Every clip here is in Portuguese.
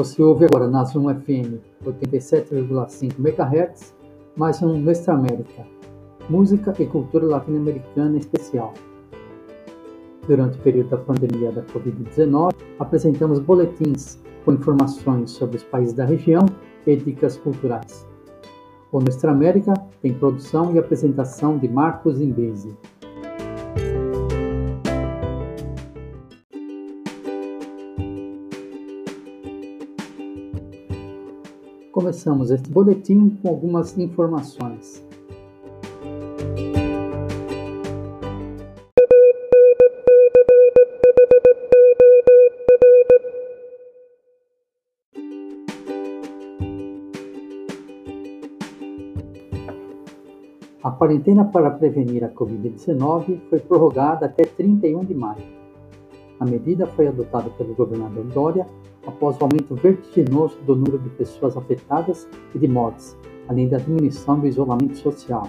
Você ouve agora na Zoom FM 87,5 MHz, mais um Nuestra América, música e cultura latino-americana especial. Durante o período da pandemia da Covid-19, apresentamos boletins com informações sobre os países da região e dicas culturais. O Nuestra América tem produção e apresentação de Marcos Imbeze. Começamos este boletim com algumas informações. A quarentena para prevenir a Covid-19 foi prorrogada até 31 de maio. A medida foi adotada pelo governador Dória após o aumento vertiginoso do número de pessoas afetadas e de mortes, além da diminuição do isolamento social.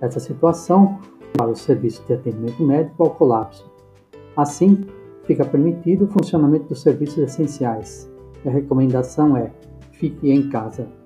Essa situação leva o serviço de atendimento médico ao colapso. Assim, fica permitido o funcionamento dos serviços essenciais. A recomendação é: fique em casa.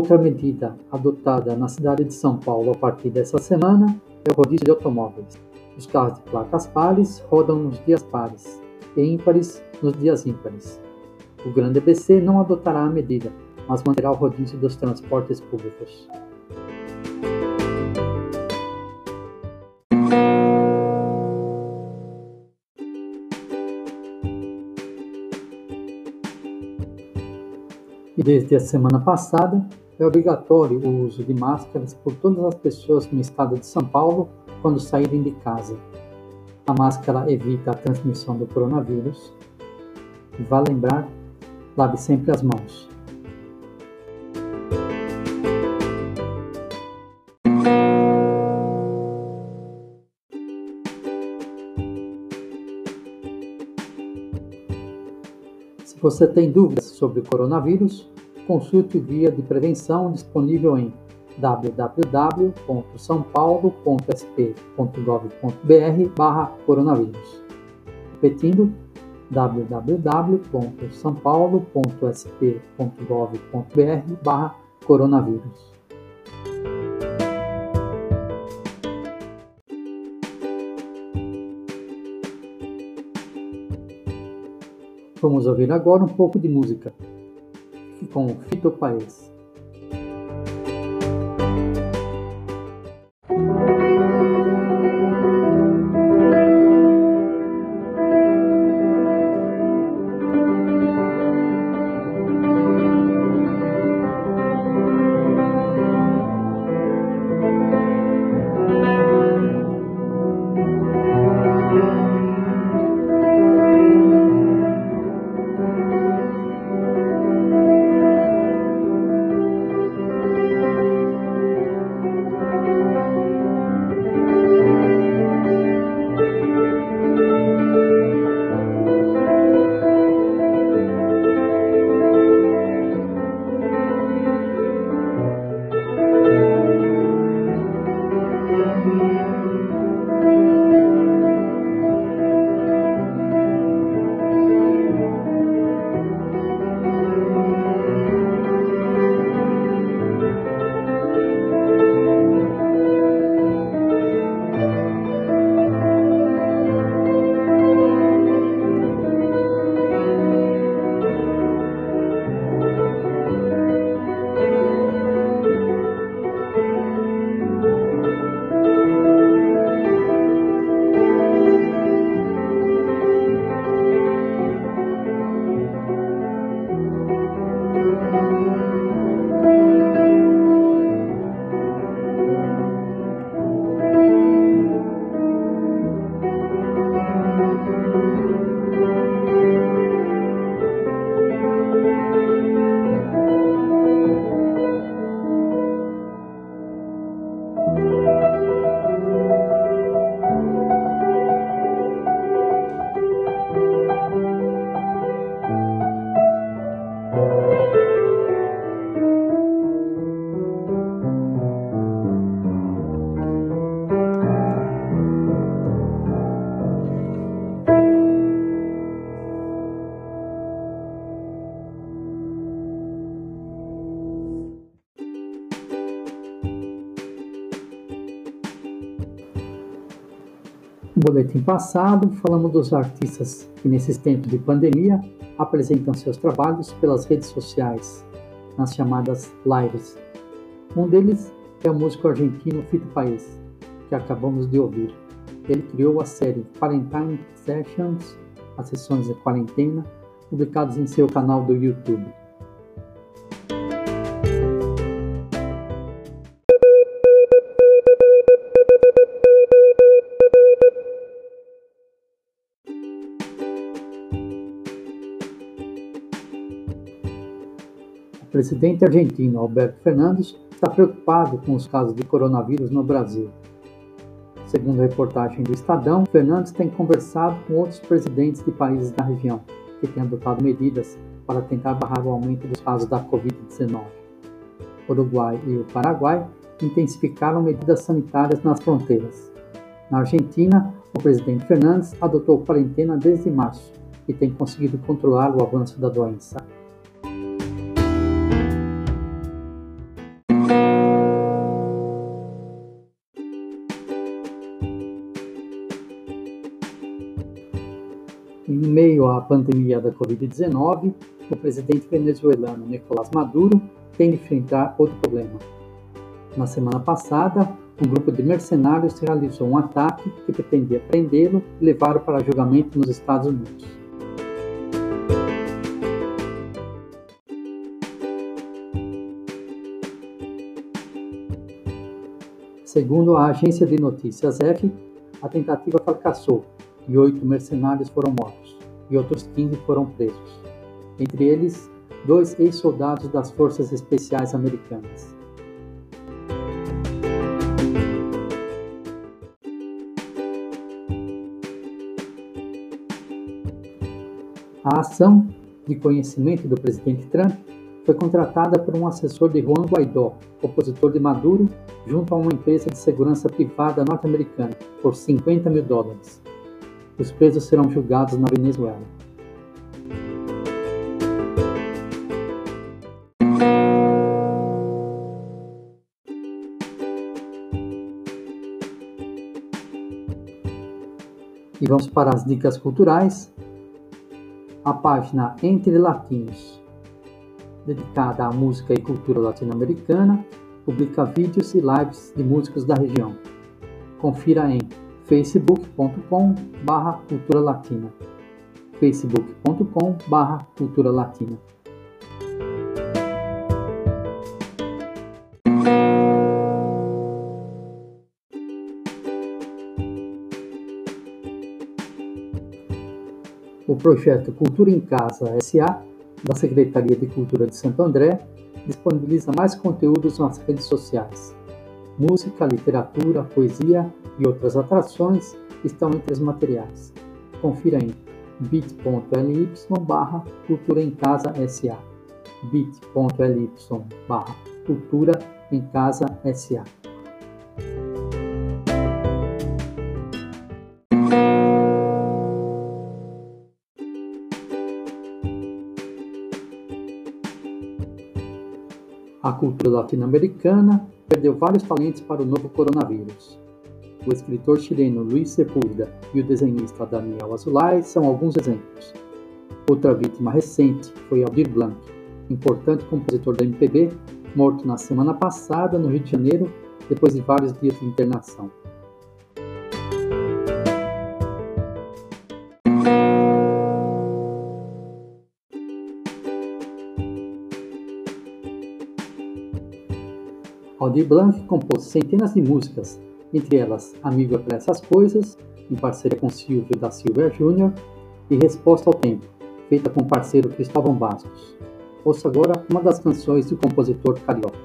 Outra medida adotada na cidade de São Paulo a partir dessa semana é o rodízio de automóveis. Os carros de placas pares rodam nos dias pares e ímpares nos dias ímpares. O Grande ABC não adotará a medida, mas manterá o rodízio dos transportes públicos. E desde a semana passada, é obrigatório o uso de máscaras por todas as pessoas no estado de São Paulo quando saírem de casa. A máscara evita a transmissão do coronavírus. Vale lembrar, lave sempre as mãos. Se você tem dúvidas sobre o coronavírus, consulte o guia de prevenção disponível em www.sampaulo.sp.gov.br/coronavírus. Repetindo, www.sampaulo.sp.gov.br/coronavírus. Vamos ouvir agora um pouco de música com Fito No boletim passado, falamos dos artistas que, nesses tempos de pandemia, apresentam seus trabalhos pelas redes sociais, nas chamadas lives. Um deles é o músico argentino Fito Paes, que acabamos de ouvir. Ele criou a série Quarantine Sessions, as sessões de quarentena, publicadas em seu canal do YouTube. Presidente argentino Alberto Fernandes está preocupado com os casos de coronavírus no Brasil. Segundo a reportagem do Estadão, Fernandes tem conversado com outros presidentes de países da região que têm adotado medidas para tentar barrar o aumento dos casos da Covid-19. O Uruguai e o Paraguai intensificaram medidas sanitárias nas fronteiras. Na Argentina, o presidente Fernandes adotou quarentena desde março e tem conseguido controlar o avanço da doença. Em meio à pandemia da Covid-19, o presidente venezuelano Nicolás Maduro tem de enfrentar outro problema. Na semana passada, um grupo de mercenários realizou um ataque que pretendia prendê-lo e levá-lo para julgamento nos Estados Unidos. Segundo a agência de notícias F, a tentativa fracassou e oito mercenários foram mortos, e outros 15 foram presos. Entre eles, dois ex-soldados das Forças Especiais Americanas. A ação, de conhecimento do presidente Trump, foi contratada por um assessor de Juan Guaidó, opositor de Maduro, junto a uma empresa de segurança privada norte-americana, por 50 mil dólares. Os presos serão julgados na Venezuela. E vamos para as dicas culturais. A página Entre Latinos, dedicada à música e cultura latino-americana, publica vídeos e lives de músicos da região. Confira em facebook.com barra cultura latina facebook.com barra cultura latina O projeto Cultura em Casa SA, da Secretaria de Cultura de Santo André, disponibiliza mais conteúdos nas redes sociais. Música, literatura, poesia e outras atrações estão entre os materiais. Confira em bit.ly barra Cultura em Casa SA bit.ly barra Cultura em Casa SA A cultura latino-americana perdeu vários talentos para o novo coronavírus. O escritor chileno Luiz Sepúlveda e o desenhista Daniel Azulay são alguns exemplos. Outra vítima recente foi Aldir Blanc, importante compositor da MPB, morto na semana passada no Rio de Janeiro, depois de vários dias de internação. Aldir Blanc compôs centenas de músicas entre elas Amigo é para essas coisas, em parceria com Silvio da Silva Júnior, e Resposta ao Tempo, feita com o parceiro Cristóvão Bastos. Ouça agora uma das canções do compositor carioca.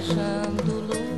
viajando longe.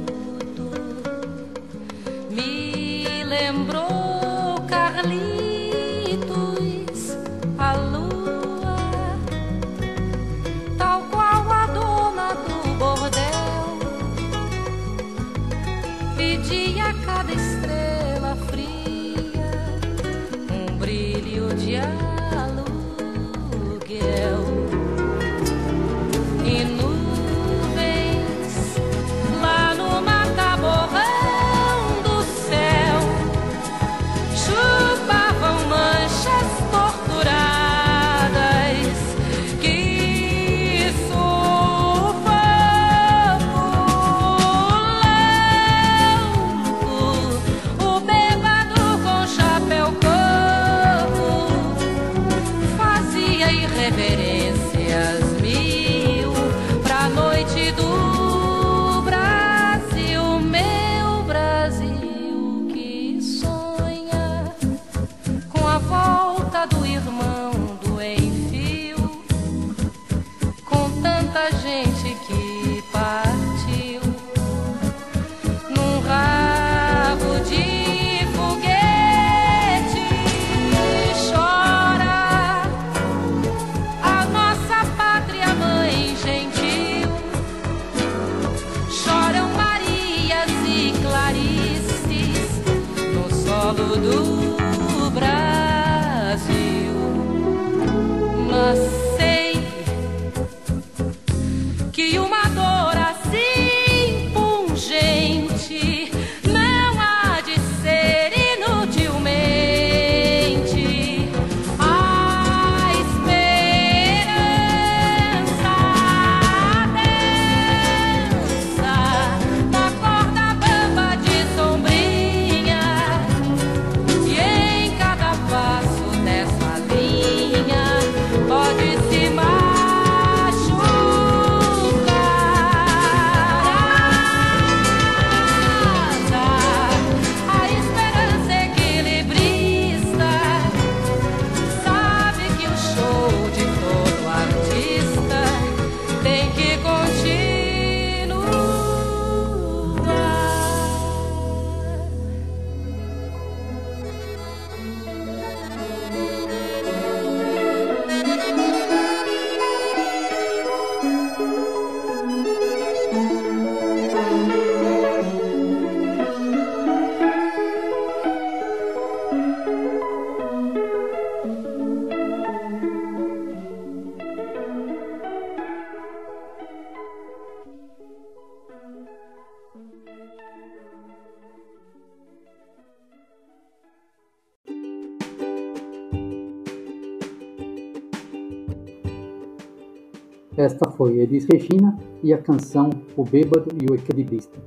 Esta foi Elis Regina e a canção O Bêbado e o Equilibrista,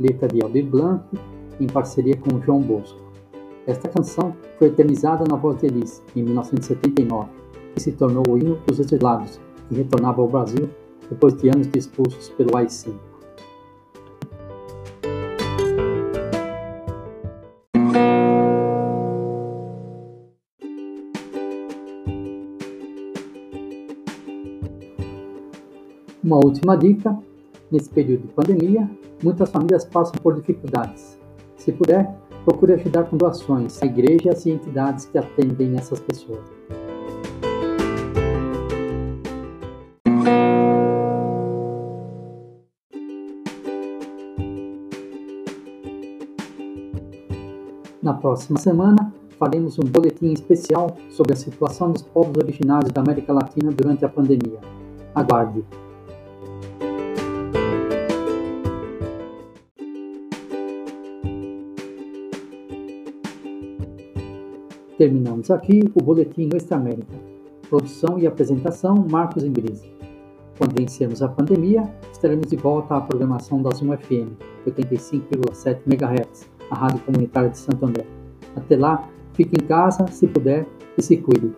letra de Aldir Blanc, em parceria com João Bosco. Esta canção foi eternizada na voz de Elis, em 1979, e se tornou o hino dos exilados, que retornava ao Brasil depois de anos de expulsos pelo AI-5. Uma última dica: nesse período de pandemia, muitas famílias passam por dificuldades. Se puder, procure ajudar com doações a igrejas e entidades que atendem essas pessoas. Na próxima semana, faremos um boletim especial sobre a situação dos povos originários da América Latina durante a pandemia. Aguarde! Terminamos aqui o Boletim Nuestra América. Produção e apresentação Marcos Imbrise. Quando vencermos a pandemia, estaremos de volta à programação da Zoom FM, 85,7 MHz, a rádio comunitária de Santo André. Até lá, fique em casa, se puder, e se cuide.